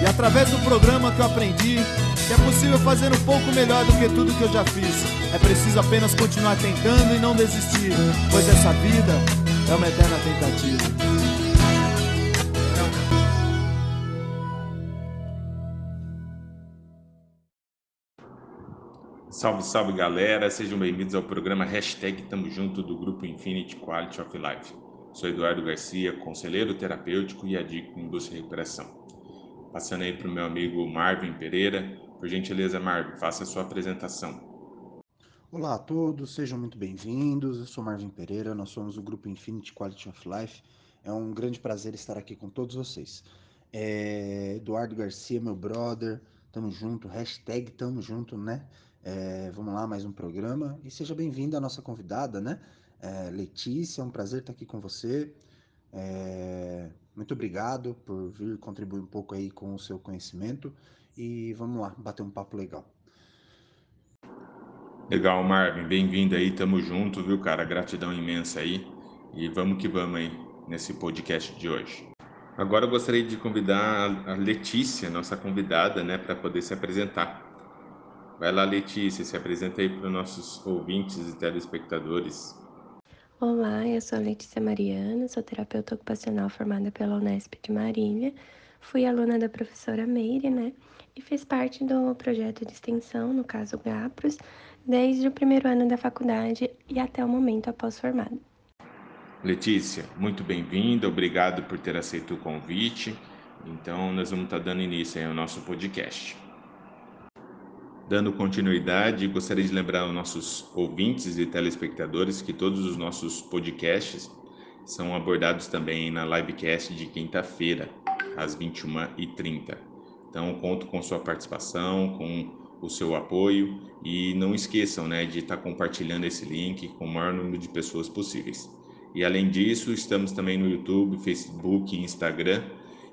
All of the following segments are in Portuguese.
E através do programa que eu aprendi que é possível fazer um pouco melhor do que tudo que eu já fiz. É preciso apenas continuar tentando e não desistir, pois essa vida é uma eterna tentativa. Salve, salve galera, sejam bem-vindos ao programa Hashtag Tamo Junto do Grupo Infinity Quality of Life. Sou Eduardo Garcia, conselheiro terapêutico e adicto em busca e recuperação. Passando aí para o meu amigo Marvin Pereira. Por gentileza, Marvin, faça a sua apresentação. Olá a todos, sejam muito bem-vindos. Eu sou Marvin Pereira, nós somos o grupo Infinity Quality of Life. É um grande prazer estar aqui com todos vocês. É, Eduardo Garcia, meu brother, tamo junto, hashtag tamo junto, né? É, vamos lá, mais um programa. E seja bem-vinda a nossa convidada, né? É, Letícia, é um prazer estar aqui com você. É, muito obrigado por vir contribuir um pouco aí com o seu conhecimento e vamos lá, bater um papo legal. Legal, Marvin, bem-vindo aí, tamo junto, viu, cara? Gratidão imensa aí e vamos que vamos aí nesse podcast de hoje. Agora eu gostaria de convidar a Letícia, nossa convidada, né, para poder se apresentar. Vai lá, Letícia, se apresenta aí para os nossos ouvintes e telespectadores. Olá, eu sou Letícia Mariana, sou terapeuta ocupacional formada pela Unesp de Marília. Fui aluna da professora Meire, né? E fiz parte do projeto de extensão, no caso GAPROS, desde o primeiro ano da faculdade e até o momento após formada. Letícia, muito bem-vinda, obrigado por ter aceito o convite. Então, nós vamos estar dando início ao nosso podcast. Dando continuidade, gostaria de lembrar aos nossos ouvintes e telespectadores que todos os nossos podcasts são abordados também na livecast de quinta-feira, às 21h30. Então, conto com sua participação, com o seu apoio e não esqueçam né, de estar compartilhando esse link com o maior número de pessoas possíveis. E além disso, estamos também no YouTube, Facebook e Instagram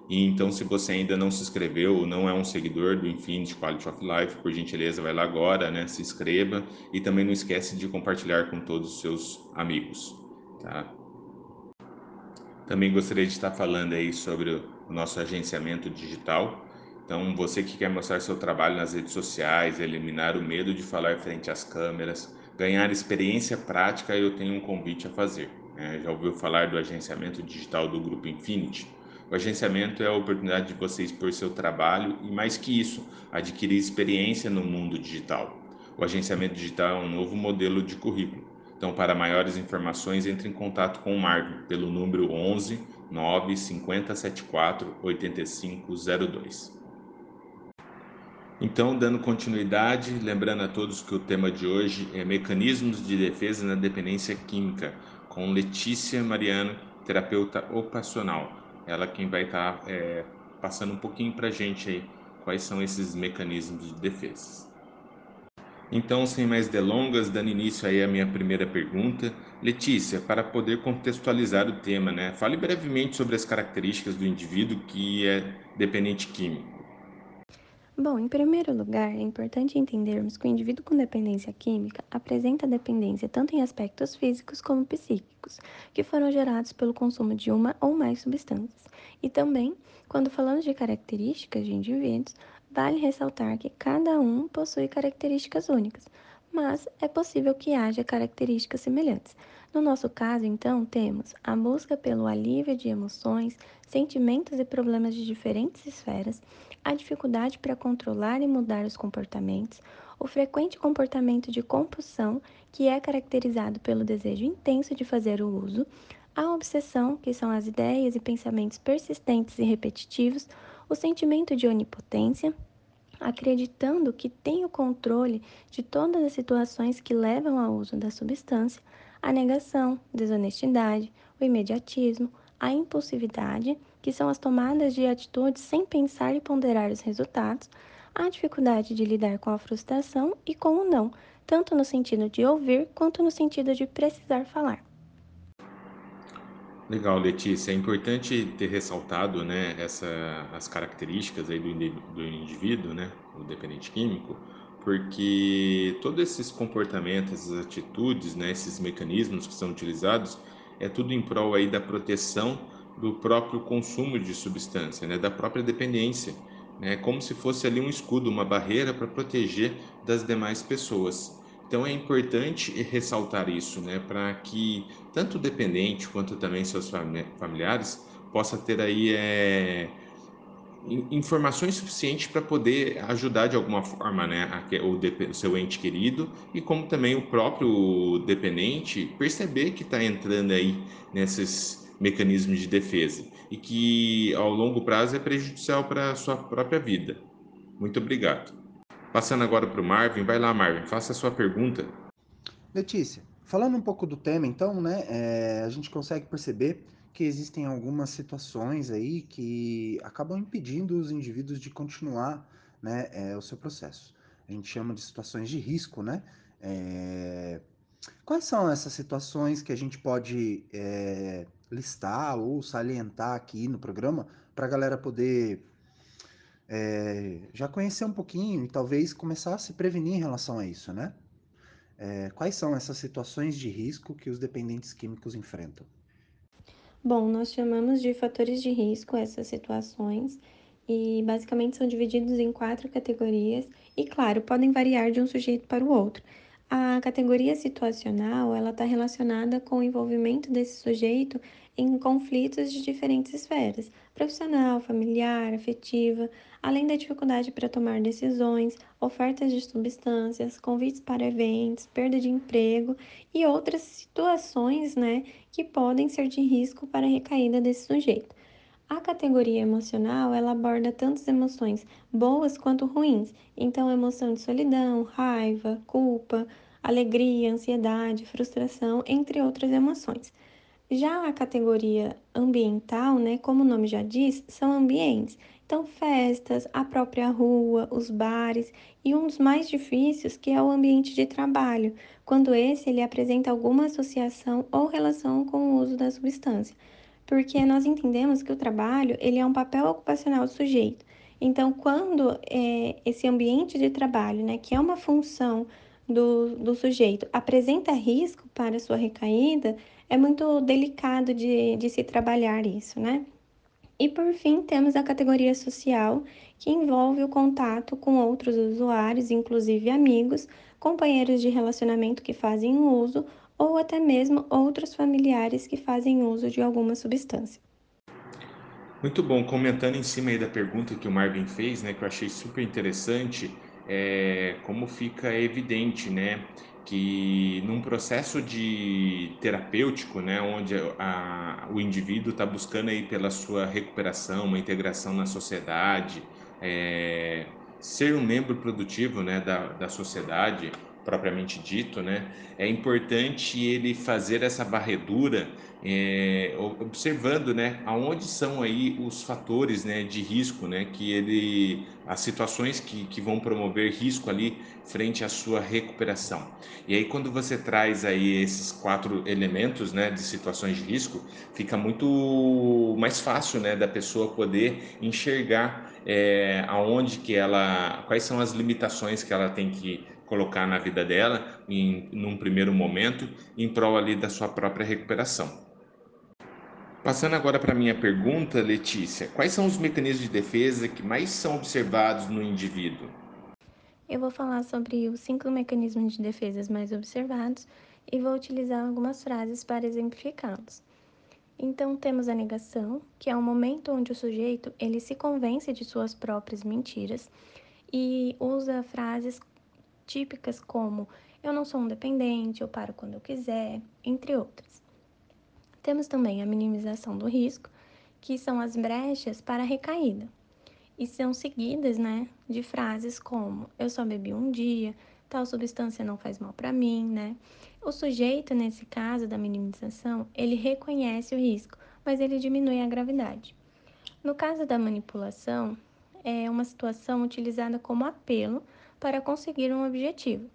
e então, se você ainda não se inscreveu ou não é um seguidor do Infinity Quality of Life, por gentileza, vai lá agora, né? Se inscreva e também não esquece de compartilhar com todos os seus amigos, tá? Também gostaria de estar falando aí sobre o nosso agenciamento digital. Então, você que quer mostrar seu trabalho nas redes sociais, eliminar o medo de falar frente às câmeras, ganhar experiência prática, eu tenho um convite a fazer. Né? Já ouviu falar do agenciamento digital do Grupo Infinity? O agenciamento é a oportunidade de você expor seu trabalho e, mais que isso, adquirir experiência no mundo digital. O agenciamento digital é um novo modelo de currículo. Então, para maiores informações, entre em contato com o Marvin pelo número 11 9 5074 8502. Então, dando continuidade, lembrando a todos que o tema de hoje é Mecanismos de Defesa na Dependência Química, com Letícia Mariano, terapeuta ocupacional ela quem vai estar tá, é, passando um pouquinho para a gente aí quais são esses mecanismos de defesa. Então, sem mais delongas, dando início aí à minha primeira pergunta, Letícia, para poder contextualizar o tema, né, fale brevemente sobre as características do indivíduo que é dependente químico. Bom, em primeiro lugar, é importante entendermos que o indivíduo com dependência química apresenta dependência tanto em aspectos físicos como psíquicos, que foram gerados pelo consumo de uma ou mais substâncias. E também, quando falamos de características de indivíduos, vale ressaltar que cada um possui características únicas, mas é possível que haja características semelhantes. No nosso caso, então, temos a busca pelo alívio de emoções, sentimentos e problemas de diferentes esferas, a dificuldade para controlar e mudar os comportamentos, o frequente comportamento de compulsão, que é caracterizado pelo desejo intenso de fazer o uso, a obsessão, que são as ideias e pensamentos persistentes e repetitivos, o sentimento de onipotência, acreditando que tem o controle de todas as situações que levam ao uso da substância, a negação, desonestidade, o imediatismo, a impulsividade, que são as tomadas de atitudes sem pensar e ponderar os resultados, a dificuldade de lidar com a frustração e com o não, tanto no sentido de ouvir quanto no sentido de precisar falar. Legal, Letícia. É importante ter ressaltado, né, essa, as características aí do, do indivíduo, né, o dependente químico, porque todos esses comportamentos, essas atitudes, né, esses mecanismos que são utilizados, é tudo em prol aí da proteção do próprio consumo de substância, né, da própria dependência, né, como se fosse ali um escudo, uma barreira para proteger das demais pessoas. Então é importante ressaltar isso, né, para que tanto o dependente quanto também seus familiares possa ter aí é, informações suficientes para poder ajudar de alguma forma, né, o, o seu ente querido e como também o próprio dependente perceber que está entrando aí nesses mecanismos de defesa e que ao longo prazo é prejudicial para a sua própria vida. Muito obrigado. Passando agora para o Marvin, vai lá, Marvin, faça a sua pergunta. Letícia, falando um pouco do tema, então, né, é, a gente consegue perceber que existem algumas situações aí que acabam impedindo os indivíduos de continuar né, é, o seu processo. A gente chama de situações de risco, né? É... Quais são essas situações que a gente pode é, listar ou salientar aqui no programa para a galera poder é, já conhecer um pouquinho e talvez começar a se prevenir em relação a isso, né? É, quais são essas situações de risco que os dependentes químicos enfrentam? Bom, nós chamamos de fatores de risco essas situações e basicamente são divididos em quatro categorias e, claro, podem variar de um sujeito para o outro. A categoria situacional, ela está relacionada com o envolvimento desse sujeito em conflitos de diferentes esferas, profissional, familiar, afetiva, além da dificuldade para tomar decisões, ofertas de substâncias, convites para eventos, perda de emprego e outras situações, né, que podem ser de risco para a recaída desse sujeito. A categoria emocional, ela aborda tantas emoções boas quanto ruins. Então, emoção de solidão, raiva, culpa, alegria, ansiedade, frustração, entre outras emoções. Já a categoria ambiental, né, como o nome já diz, são ambientes. Então, festas, a própria rua, os bares e um dos mais difíceis, que é o ambiente de trabalho, quando esse ele apresenta alguma associação ou relação com o uso da substância. Porque nós entendemos que o trabalho ele é um papel ocupacional do sujeito. Então, quando é, esse ambiente de trabalho, né, que é uma função do, do sujeito, apresenta risco para sua recaída, é muito delicado de, de se trabalhar isso, né? E por fim, temos a categoria social, que envolve o contato com outros usuários, inclusive amigos, companheiros de relacionamento que fazem uso ou até mesmo outros familiares que fazem uso de alguma substância. Muito bom, comentando em cima aí da pergunta que o Marvin fez, né, que eu achei super interessante, é, como fica evidente, né, que num processo de terapêutico, né, onde a, o indivíduo está buscando aí pela sua recuperação, uma integração na sociedade, é, ser um membro produtivo, né, da, da sociedade propriamente dito, né, é importante ele fazer essa varredura é, observando, né, aonde são aí os fatores, né, de risco, né, que ele, as situações que, que vão promover risco ali frente à sua recuperação. E aí quando você traz aí esses quatro elementos, né, de situações de risco, fica muito mais fácil, né, da pessoa poder enxergar é, aonde que ela, quais são as limitações que ela tem que colocar na vida dela em num primeiro momento em prol ali da sua própria recuperação. Passando agora para minha pergunta, Letícia, quais são os mecanismos de defesa que mais são observados no indivíduo? Eu vou falar sobre os cinco mecanismos de defesa mais observados e vou utilizar algumas frases para exemplificá-los. Então temos a negação, que é o momento onde o sujeito ele se convence de suas próprias mentiras e usa frases típicas como eu não sou um dependente, eu paro quando eu quiser, entre outras. Temos também a minimização do risco, que são as brechas para a recaída. E são seguidas, né, de frases como eu só bebi um dia, tal substância não faz mal para mim, né? O sujeito, nesse caso da minimização, ele reconhece o risco, mas ele diminui a gravidade. No caso da manipulação, é uma situação utilizada como apelo para conseguir um objetivo.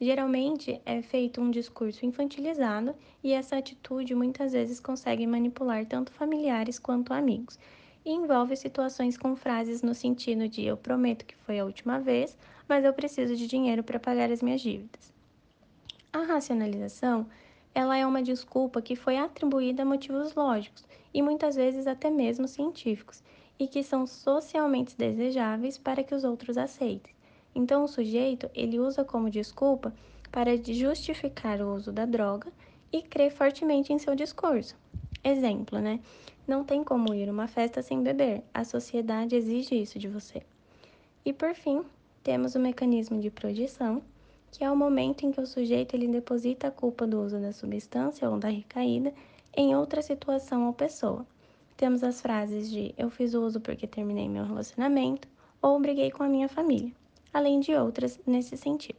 Geralmente é feito um discurso infantilizado e essa atitude muitas vezes consegue manipular tanto familiares quanto amigos. E envolve situações com frases no sentido de eu prometo que foi a última vez, mas eu preciso de dinheiro para pagar as minhas dívidas. A racionalização, ela é uma desculpa que foi atribuída a motivos lógicos e muitas vezes até mesmo científicos, e que são socialmente desejáveis para que os outros aceitem. Então, o sujeito ele usa como desculpa para justificar o uso da droga e crê fortemente em seu discurso. Exemplo, né? Não tem como ir uma festa sem beber. A sociedade exige isso de você. E por fim, temos o mecanismo de projeção, que é o momento em que o sujeito ele deposita a culpa do uso da substância ou da recaída em outra situação ou pessoa. Temos as frases de eu fiz uso porque terminei meu relacionamento ou briguei com a minha família além de outras nesse sentido.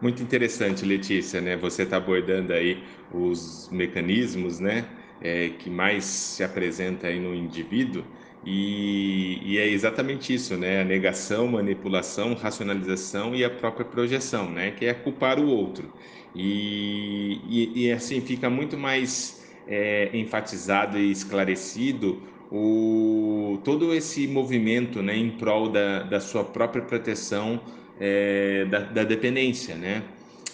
Muito interessante, Letícia, né? Você está abordando aí os mecanismos, né, é, que mais se apresenta aí no indivíduo e, e, é exatamente isso, né? A negação, manipulação, racionalização e a própria projeção, né? Que é culpar o outro. E, e, e assim fica muito mais é, enfatizado e esclarecido o, todo esse movimento né, em prol da, da sua própria proteção é, da, da dependência. Né?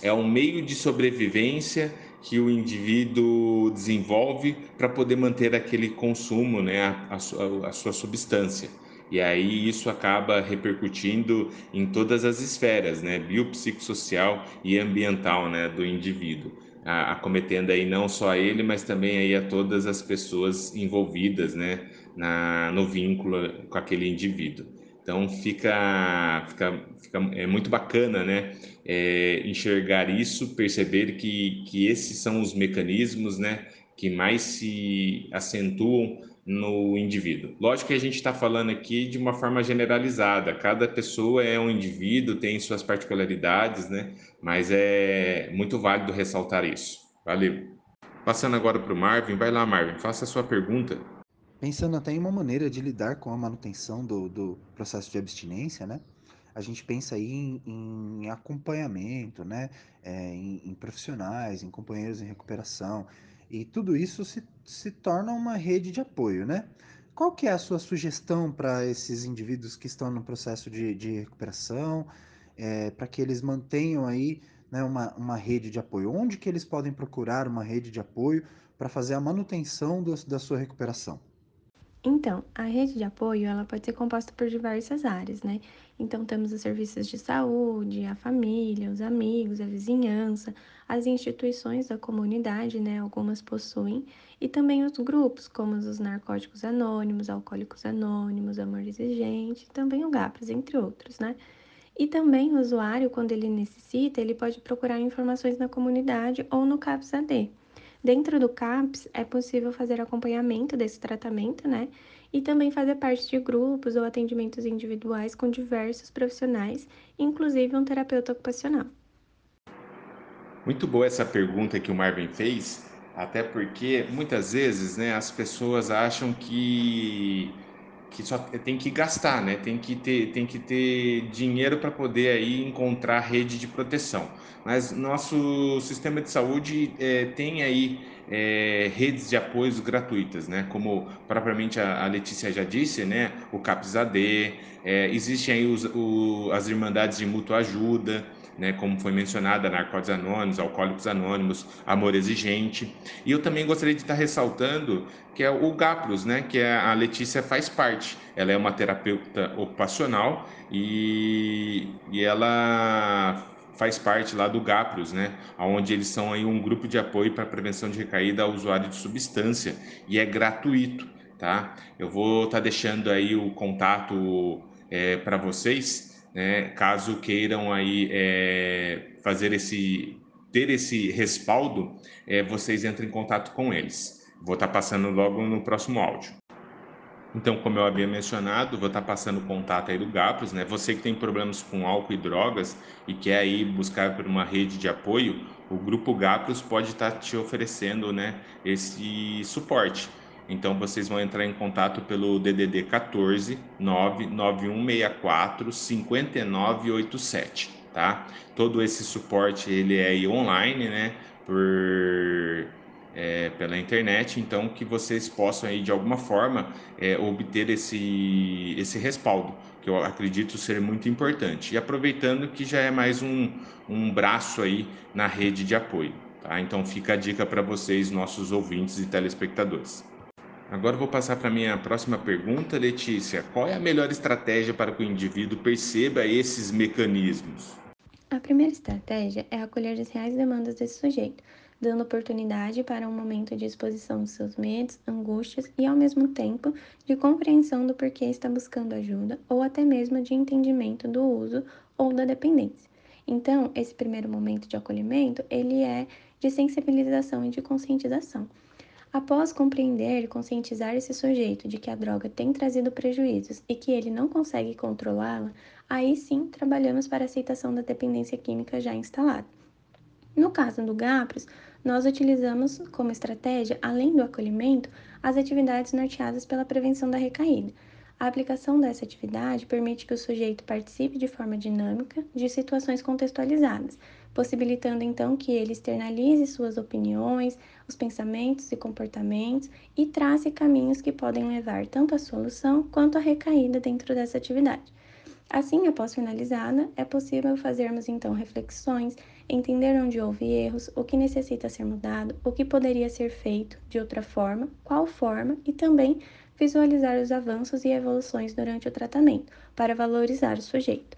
É um meio de sobrevivência que o indivíduo desenvolve para poder manter aquele consumo, né, a, a, a sua substância. E aí isso acaba repercutindo em todas as esferas, né, biopsicossocial e ambiental, né, do indivíduo acometendo aí não só a ele, mas também aí a todas as pessoas envolvidas, né, na, no vínculo com aquele indivíduo. Então fica, fica, fica é muito bacana, né, é, enxergar isso, perceber que, que esses são os mecanismos, né, que mais se acentuam no indivíduo. Lógico que a gente está falando aqui de uma forma generalizada, cada pessoa é um indivíduo, tem suas particularidades, né? Mas é muito válido ressaltar isso. Valeu. Passando agora para o Marvin, vai lá, Marvin, faça a sua pergunta. Pensando até em uma maneira de lidar com a manutenção do, do processo de abstinência, né? A gente pensa aí em, em acompanhamento, né? É, em, em profissionais, em companheiros em recuperação. E tudo isso se, se torna uma rede de apoio, né? Qual que é a sua sugestão para esses indivíduos que estão no processo de, de recuperação, é, para que eles mantenham aí né, uma, uma rede de apoio? Onde que eles podem procurar uma rede de apoio para fazer a manutenção do, da sua recuperação? Então, a rede de apoio ela pode ser composta por diversas áreas, né? Então, temos os serviços de saúde, a família, os amigos, a vizinhança, as instituições da comunidade, né? Algumas possuem, e também os grupos, como os narcóticos anônimos, alcoólicos anônimos, amor exigente, também o GAPS, entre outros, né? E também o usuário, quando ele necessita, ele pode procurar informações na comunidade ou no CAPS-AD. Dentro do CAPS é possível fazer acompanhamento desse tratamento, né? E também fazer parte de grupos ou atendimentos individuais com diversos profissionais, inclusive um terapeuta ocupacional. Muito boa essa pergunta que o Marvin fez, até porque muitas vezes, né, as pessoas acham que que só tem que gastar, né? Tem que ter, tem que ter dinheiro para poder aí encontrar rede de proteção. Mas nosso sistema de saúde é, tem aí é, redes de apoios gratuitas, né? Como propriamente a, a Letícia já disse, né? O CAPS-AD, é, existem aí os, o, as irmandades de mútua ajuda, né, como foi mencionada, Narcóticos Anônimos, Alcoólicos Anônimos, Amor Exigente. E eu também gostaria de estar ressaltando que é o GAPROS, né, que é, a Letícia faz parte. Ela é uma terapeuta ocupacional e, e ela faz parte lá do GAPROS, né, onde eles são aí um grupo de apoio para prevenção de recaída ao usuário de substância e é gratuito, tá? Eu vou estar tá deixando aí o contato é, para vocês né, caso queiram aí é, fazer esse ter esse respaldo, é, vocês entrem em contato com eles. Vou estar tá passando logo no próximo áudio. Então, como eu havia mencionado, vou estar tá passando o contato aí do GAPROS, né? Você que tem problemas com álcool e drogas e quer aí buscar por uma rede de apoio, o grupo GAPROS pode estar tá te oferecendo, né, esse suporte. Então vocês vão entrar em contato pelo DDD 14 99164 5987, tá? Todo esse suporte ele é online, né? Por é, pela internet, então que vocês possam aí de alguma forma é, obter esse, esse respaldo, que eu acredito ser muito importante. E aproveitando que já é mais um, um braço aí na rede de apoio. Tá? Então fica a dica para vocês, nossos ouvintes e telespectadores. Agora vou passar para a minha próxima pergunta, Letícia. Qual é a melhor estratégia para que o indivíduo perceba esses mecanismos? A primeira estratégia é acolher as reais demandas desse sujeito, dando oportunidade para um momento de exposição de seus medos, angústias e, ao mesmo tempo, de compreensão do porquê está buscando ajuda ou até mesmo de entendimento do uso ou da dependência. Então, esse primeiro momento de acolhimento, ele é de sensibilização e de conscientização. Após compreender e conscientizar esse sujeito de que a droga tem trazido prejuízos e que ele não consegue controlá-la, aí sim trabalhamos para a aceitação da dependência química já instalada. No caso do GAPROS, nós utilizamos como estratégia, além do acolhimento, as atividades norteadas pela prevenção da recaída. A aplicação dessa atividade permite que o sujeito participe de forma dinâmica de situações contextualizadas, possibilitando então que ele externalize suas opiniões, os pensamentos e comportamentos e trace caminhos que podem levar tanto à solução quanto à recaída dentro dessa atividade. Assim, após finalizada, é possível fazermos então reflexões entender onde houve erros, o que necessita ser mudado, o que poderia ser feito de outra forma, qual forma e também visualizar os avanços e evoluções durante o tratamento, para valorizar o sujeito.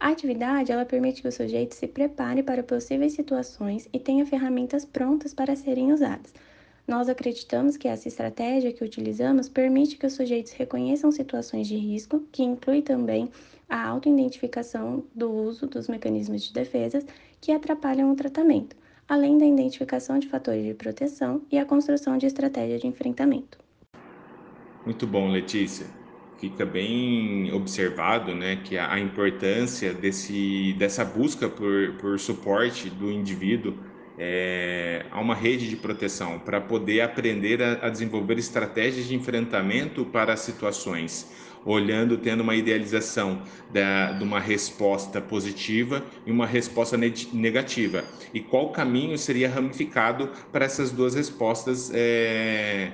A atividade ela permite que o sujeito se prepare para possíveis situações e tenha ferramentas prontas para serem usadas. Nós acreditamos que essa estratégia que utilizamos permite que os sujeitos reconheçam situações de risco, que inclui também a autoidentificação do uso dos mecanismos de defesa que atrapalham o tratamento, além da identificação de fatores de proteção e a construção de estratégia de enfrentamento. Muito bom, Letícia. Fica bem observado né, que a, importância desse, dessa busca por, por suporte do indivíduo é, a uma rede de proteção para poder aprender a, a desenvolver estratégias de enfrentamento para situações olhando, tendo uma idealização da, de uma resposta positiva e uma resposta negativa. E qual caminho seria ramificado para essas duas respostas, é,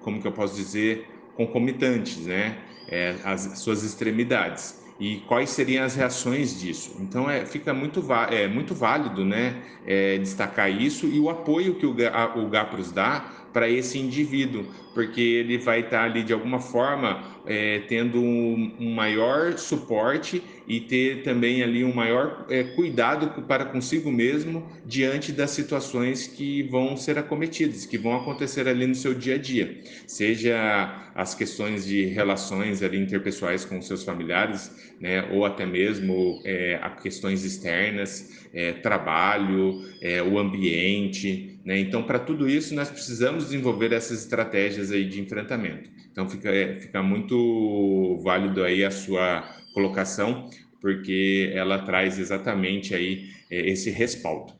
como que eu posso dizer, concomitantes, né? É, as suas extremidades e quais seriam as reações disso. Então é, fica muito, é, muito válido né, é, destacar isso e o apoio que o, o GAPROS dá para esse indivíduo, porque ele vai estar ali de alguma forma é, tendo um, um, maior suporte e ter também ali um maior é, cuidado para consigo mesmo diante das situações que vão ser acometidas, que vão acontecer ali no seu dia a dia, seja as questões de relações ali interpessoais com seus familiares, né, ou até mesmo é, questões externas, é, trabalho, é, o ambiente, né? Então, para tudo isso, nós precisamos desenvolver essas estratégias aí de enfrentamento. Então, fica, é, fica muito válido aí a sua colocação, porque ela traz exatamente aí é, esse respaldo.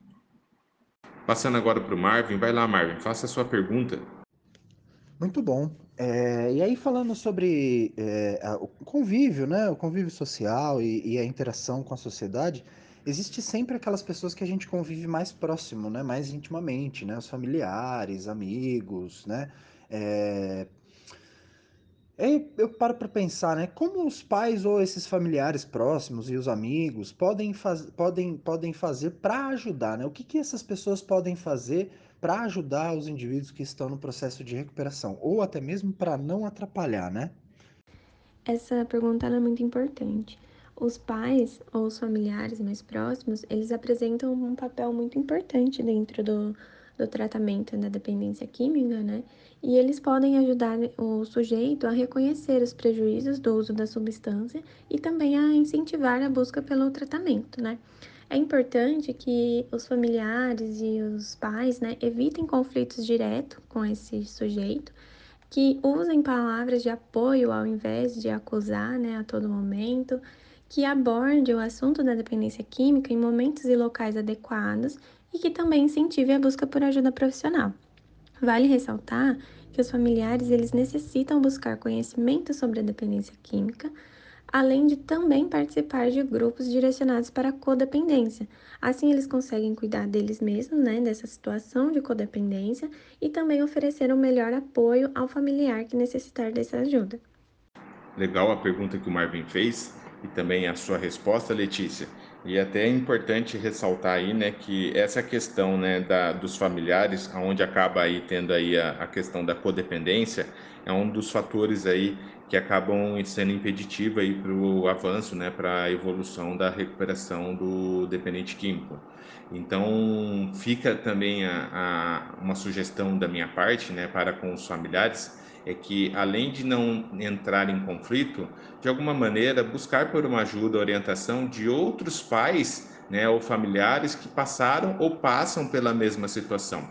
Passando agora para o Marvin, vai lá, Marvin, faça a sua pergunta. Muito bom. É, e aí, falando sobre é, o convívio, né, o convívio social e, e a interação com a sociedade, existe sempre aquelas pessoas que a gente convive mais próximo, né? Mais intimamente, né? Os familiares, amigos, né? É... Aí eu paro para pensar, né? Como os pais ou esses familiares próximos e os amigos podem, faz... podem, podem fazer para ajudar, né? O que, que essas pessoas podem fazer para ajudar os indivíduos que estão no processo de recuperação? Ou até mesmo para não atrapalhar, né? Essa pergunta é muito importante. Os pais ou os familiares mais próximos, eles apresentam um papel muito importante dentro do, do tratamento da dependência química, né? E eles podem ajudar o sujeito a reconhecer os prejuízos do uso da substância e também a incentivar a busca pelo tratamento, né? É importante que os familiares e os pais, né, evitem conflitos diretos com esse sujeito, que usem palavras de apoio ao invés de acusar, né, a todo momento, que aborde o assunto da dependência química em momentos e locais adequados e que também incentive a busca por ajuda profissional. Vale ressaltar que os familiares eles necessitam buscar conhecimento sobre a dependência química, além de também participar de grupos direcionados para a codependência. Assim, eles conseguem cuidar deles mesmos, né, dessa situação de codependência e também oferecer um melhor apoio ao familiar que necessitar dessa ajuda. Legal a pergunta que o Marvin fez e também a sua resposta, Letícia. E até é importante ressaltar aí, né, que essa questão, né, da, dos familiares, aonde acaba aí tendo aí a, a questão da codependência, é um dos fatores aí que acabam sendo impeditivo aí para o avanço, né, para a evolução da recuperação do dependente químico. Então, fica também a, a, uma sugestão da minha parte, né, para com os familiares, é que além de não entrar em conflito, de alguma maneira buscar por uma ajuda, orientação de outros pais, né, ou familiares que passaram ou passam pela mesma situação.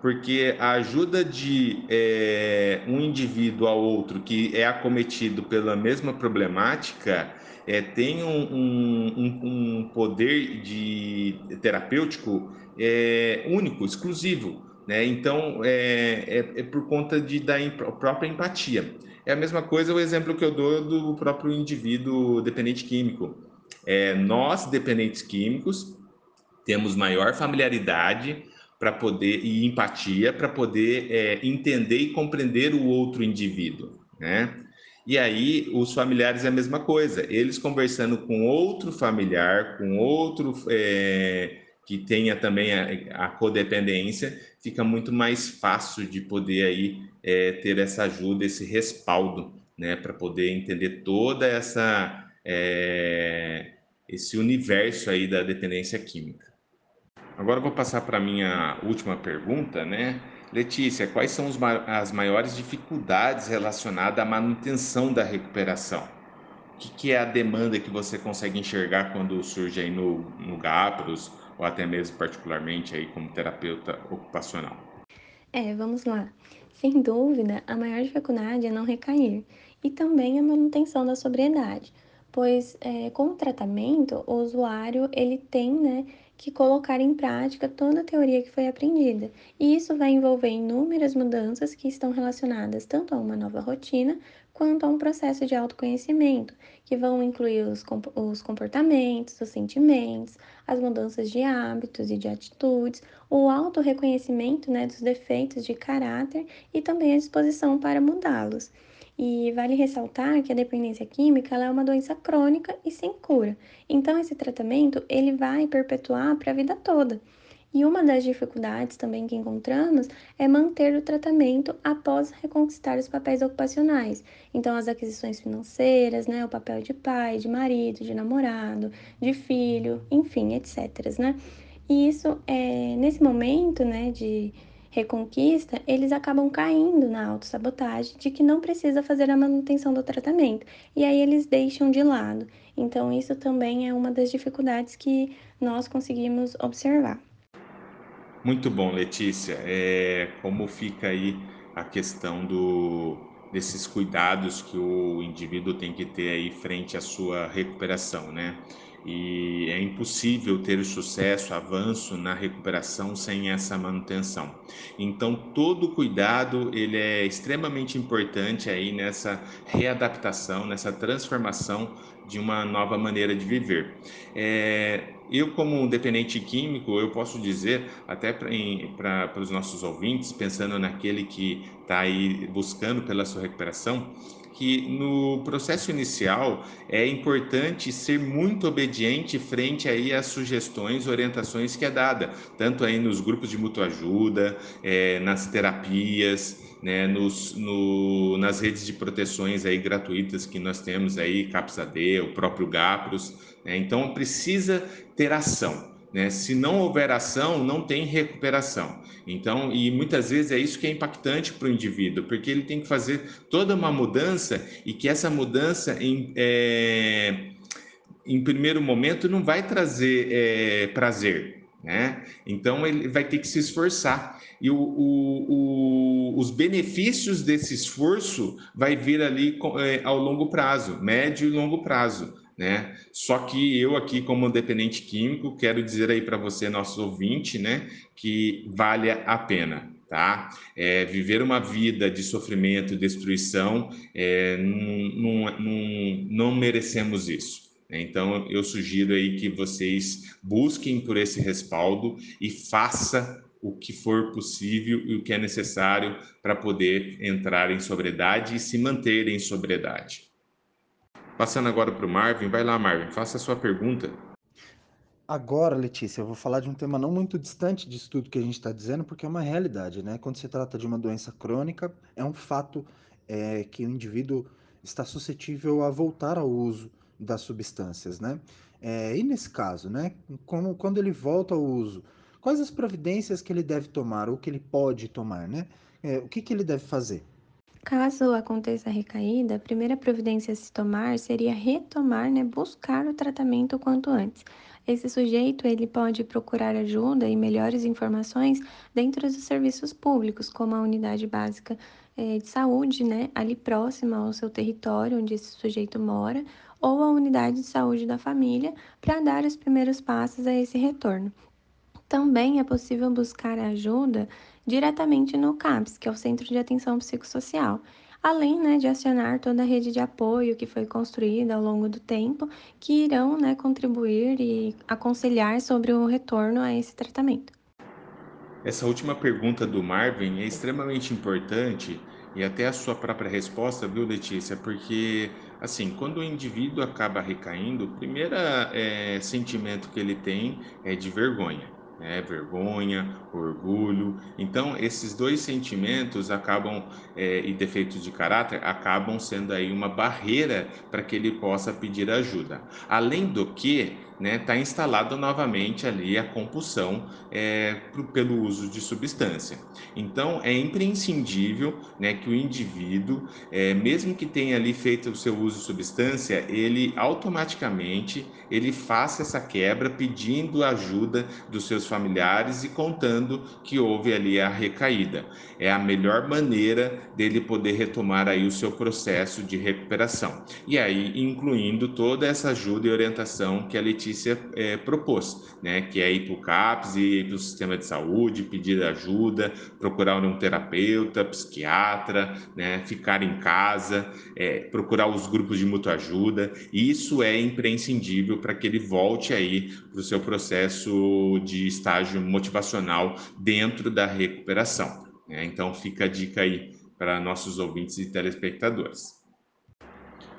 Porque a ajuda de é, um indivíduo ao outro que é acometido pela mesma problemática é, tem um, um, um poder de terapêutico é, único, exclusivo. Né? Então, é, é, é, por conta de, da própria empatia. É a mesma coisa o exemplo que eu dou do próprio indivíduo dependente químico. É, nós, dependentes químicos, temos maior familiaridade para poder e empatia para poder é, entender e compreender o outro indivíduo, né? E aí os familiares é a mesma coisa. Eles conversando com outro familiar, com outro é, que tenha também a, a, codependência, fica muito mais fácil de poder aí é, ter essa ajuda, esse respaldo, né, para poder entender toda essa é, esse universo aí da dependência química. Agora vou passar para minha última pergunta, né? Letícia, quais são os, as maiores dificuldades relacionadas à manutenção da recuperação? O que, que, é a demanda que você consegue enxergar quando surge aí no, no GAPROS ou até mesmo particularmente aí como terapeuta ocupacional? É, vamos lá. Sem dúvida, a maior dificuldade é não recair e também a manutenção da sobriedade, pois é, com o tratamento o usuário ele tem, né, que colocar em prática toda a teoria que foi aprendida. E isso vai envolver inúmeras mudanças que estão relacionadas tanto a uma nova rotina quanto a um processo de autoconhecimento, que vão incluir os, os comportamentos, os sentimentos, as mudanças de hábitos e de atitudes, o auto-reconhecimento né, dos defeitos de caráter e também a disposição para mudá-los. E vale ressaltar que a dependência química é uma doença crônica e sem cura. Então esse tratamento ele vai perpetuar para a vida toda. E uma das dificuldades também que encontramos é manter o tratamento após reconquistar os papéis ocupacionais. Então, as aquisições financeiras, né, o papel de pai, de marido, de namorado, de filho, enfim, etc. Né? E isso, é, nesse momento né, de reconquista, eles acabam caindo na autossabotagem de que não precisa fazer a manutenção do tratamento. E aí eles deixam de lado. Então, isso também é uma das dificuldades que nós conseguimos observar. Muito bom, Letícia. É, como fica aí a questão do, desses cuidados que o indivíduo tem que ter aí frente à sua recuperação, né? E é impossível ter sucesso, avanço na recuperação sem essa manutenção. Então, todo cuidado ele é extremamente importante aí nessa readaptação, nessa transformação de uma nova maneira de viver. É, eu, como dependente químico, eu posso dizer, até para os nossos ouvintes, pensando naquele que está aí buscando pela sua recuperação, que no processo inicial é importante ser muito obediente frente aí às sugestões, orientações que é dada, tanto aí nos grupos de mutua ajuda, é, nas terapias, né, nos, no, nas redes de proteções aí gratuitas que nós temos aí, CAPS-AD, o próprio GAPROS, né, então precisa ter ação. Né? Se não houver ação, não tem recuperação. Então, e muitas vezes é isso que é impactante para o indivíduo, porque ele tem que fazer toda uma mudança e que essa mudança, em, é, em primeiro momento, não vai trazer é, prazer. Né? Então, ele vai ter que se esforçar. E o, o, o, os benefícios desse esforço vai vir ali é, ao longo prazo, médio e longo prazo né? Só que eu aqui como dependente químico quero dizer aí para você nosso ouvinte, né, que vale a pena. tá? É, viver uma vida de sofrimento e destruição, é, não, não, merecemos isso. Então, eu sugiro aí que vocês busquem por esse respaldo e faça o que for possível e o que é necessário para poder entrar em sobriedade e se manter em sobriedade. Passando agora para o Marvin, vai lá, Marvin, faça a sua pergunta. Agora, Letícia, eu vou falar de um tema não muito distante disso tudo que a gente está dizendo, porque é uma realidade, né? Quando se trata de uma doença crônica, é um fato é, que o indivíduo está suscetível a voltar ao uso das substâncias, né? É, e nesse caso, né? Como, quando ele volta ao uso, quais as providências que ele deve tomar ou que ele pode tomar, né? É, o que, que ele deve fazer? Caso aconteça a recaída, a primeira providência a se tomar seria retomar, né, buscar o tratamento o quanto antes. Esse sujeito ele pode procurar ajuda e melhores informações dentro dos serviços públicos, como a unidade básica eh, de saúde, né, ali próxima ao seu território onde esse sujeito mora, ou a unidade de saúde da família, para dar os primeiros passos a esse retorno. Também é possível buscar ajuda diretamente no CAPS, que é o Centro de Atenção Psicossocial além né, de acionar toda a rede de apoio que foi construída ao longo do tempo, que irão né, contribuir e aconselhar sobre o retorno a esse tratamento. Essa última pergunta do Marvin é extremamente importante e até a sua própria resposta, viu, Letícia? Porque, assim, quando o indivíduo acaba recaindo, o primeiro é, sentimento que ele tem é de vergonha né? vergonha, orgulho. Então, esses dois sentimentos acabam, é, e defeitos de caráter, acabam sendo aí uma barreira para que ele possa pedir ajuda. Além do que, né, está instalado novamente ali a compulsão é, pelo uso de substância. Então, é imprescindível né, que o indivíduo, é, mesmo que tenha ali feito o seu uso de substância, ele automaticamente ele faça essa quebra pedindo ajuda dos seus familiares e contando que houve ali a recaída. É a melhor maneira dele poder retomar aí o seu processo de recuperação. E aí, incluindo toda essa ajuda e orientação que a Letícia Letícia é, propôs, né, que é ir para o CAPS, ir para o sistema de saúde, pedir ajuda, procurar um terapeuta, psiquiatra, né, ficar em casa, é, procurar os grupos de mutua ajuda. Isso é imprescindível para que ele volte aí para o seu processo de estágio motivacional dentro da recuperação. Né? Então fica a dica aí para nossos ouvintes e telespectadores.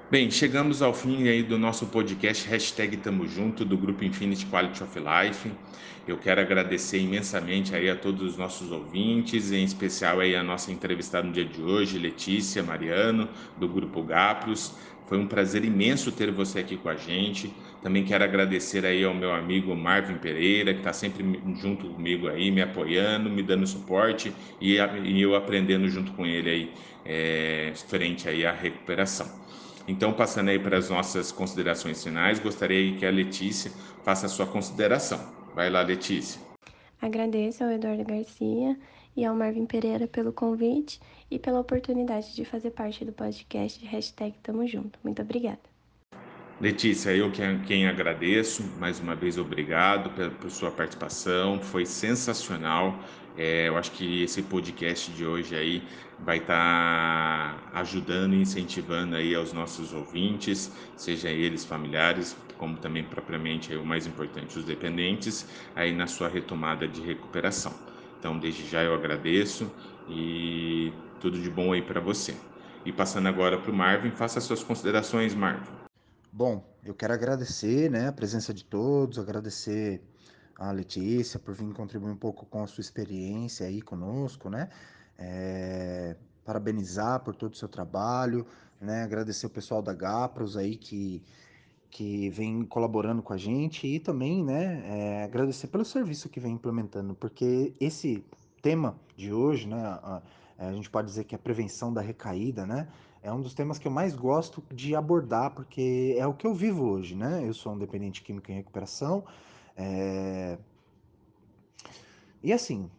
Bem, chegamos ao fim aí do nosso podcast Hashtag Tamo Junto, do Grupo Infinity Quality of Life. Eu quero agradecer imensamente aí a todos os nossos ouvintes, em especial aí a nossa entrevistada no dia de hoje, Letícia Mariano, do Grupo Gapros. Foi um prazer imenso ter você aqui com a gente. Também quero agradecer aí ao meu amigo Marvin Pereira, que está sempre junto comigo aí, me apoiando, me dando suporte e, eu aprendendo junto com ele aí, é, frente aí à recuperação. Então, passando aí para as nossas considerações finais, gostaria que a Letícia faça a sua consideração. Vai lá, Letícia. Agradeço ao Eduardo Garcia e ao Marvin Pereira pelo convite e pela oportunidade de fazer parte do podcast Hashtag Tamo Junto. Muito obrigada. Letícia, eu quem, quem agradeço, mais uma vez obrigado por, por sua participação, foi sensacional. É, eu acho que esse podcast de hoje aí vai estar tá ajudando e incentivando aí aos nossos ouvintes, seja eles familiares, como também propriamente aí, o mais importante, os dependentes, aí na sua retomada de recuperação. Então, desde já eu agradeço e tudo de bom aí para você. E passando agora para o Marvin, faça suas considerações, Marvin. Bom, eu quero agradecer né, a presença de todos, agradecer a Letícia por vir contribuir um pouco com a sua experiência aí conosco, né? É, parabenizar por todo o seu trabalho, né? Agradecer o pessoal da Gapros aí que, que vem colaborando com a gente e também, né? É, agradecer pelo serviço que vem implementando, porque esse tema de hoje, né? A, a gente pode dizer que é a prevenção da recaída, né? é um dos temas que eu mais gosto de abordar, porque é o que eu vivo hoje, né? Eu sou um dependente químico em recuperação. É... E assim,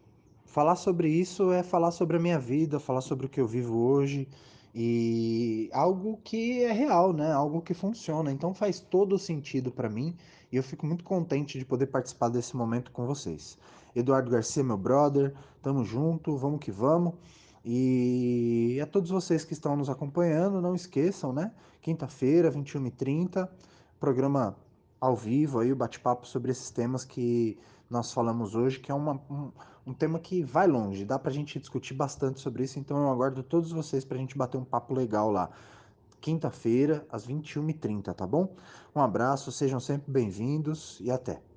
falar sobre isso é falar sobre a minha vida, falar sobre o que eu vivo hoje. e algo que é real, né? Algo que funciona. Então faz todo sentido para mim e eu fico muito contente de poder participar desse momento com vocês. Eduardo Garcia, meu brother, tamo junto, vamos que vamos. E a todos vocês que estão nos acompanhando, não esqueçam, né? Quinta-feira, 21h30, programa ao vivo aí, o bate-papo sobre esses temas que nós falamos hoje, que é uma, um, um tema que vai longe, dá pra gente discutir bastante sobre isso, então eu aguardo todos vocês pra gente bater um papo legal lá. Quinta-feira, às 21h30, tá bom? Um abraço, sejam sempre bem-vindos e até.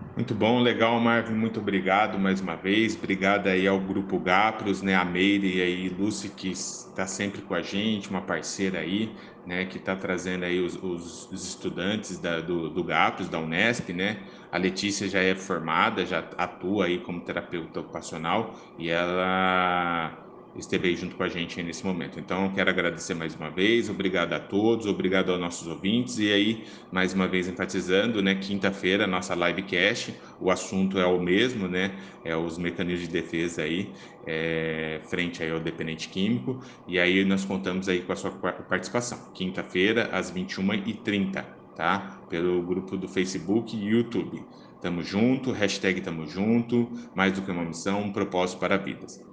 Muito bom, legal, Marvin, muito obrigado mais uma vez. Obrigado aí ao Grupo Gapros, né, a Meire e aí Lúcia, que está sempre com a gente, uma parceira aí, né, que está trazendo aí os, os, os estudantes da, do, do Gapros, da Unesp, né. A Letícia já é formada, já atua aí como terapeuta ocupacional e ela esteve aí junto com a gente nesse momento. Então, quero agradecer mais uma vez, obrigado a todos, obrigado aos nossos ouvintes, e aí, mais uma vez enfatizando, né, quinta-feira, nossa livecast, o assunto é o mesmo, né, é os mecanismos de defesa aí, é, frente aí ao dependente químico, e aí nós contamos aí com a sua participação, quinta-feira, às 21h30, tá, pelo grupo do Facebook e YouTube. Tamo junto, hashtag tamo junto, mais do que uma missão, um propósito para vidas.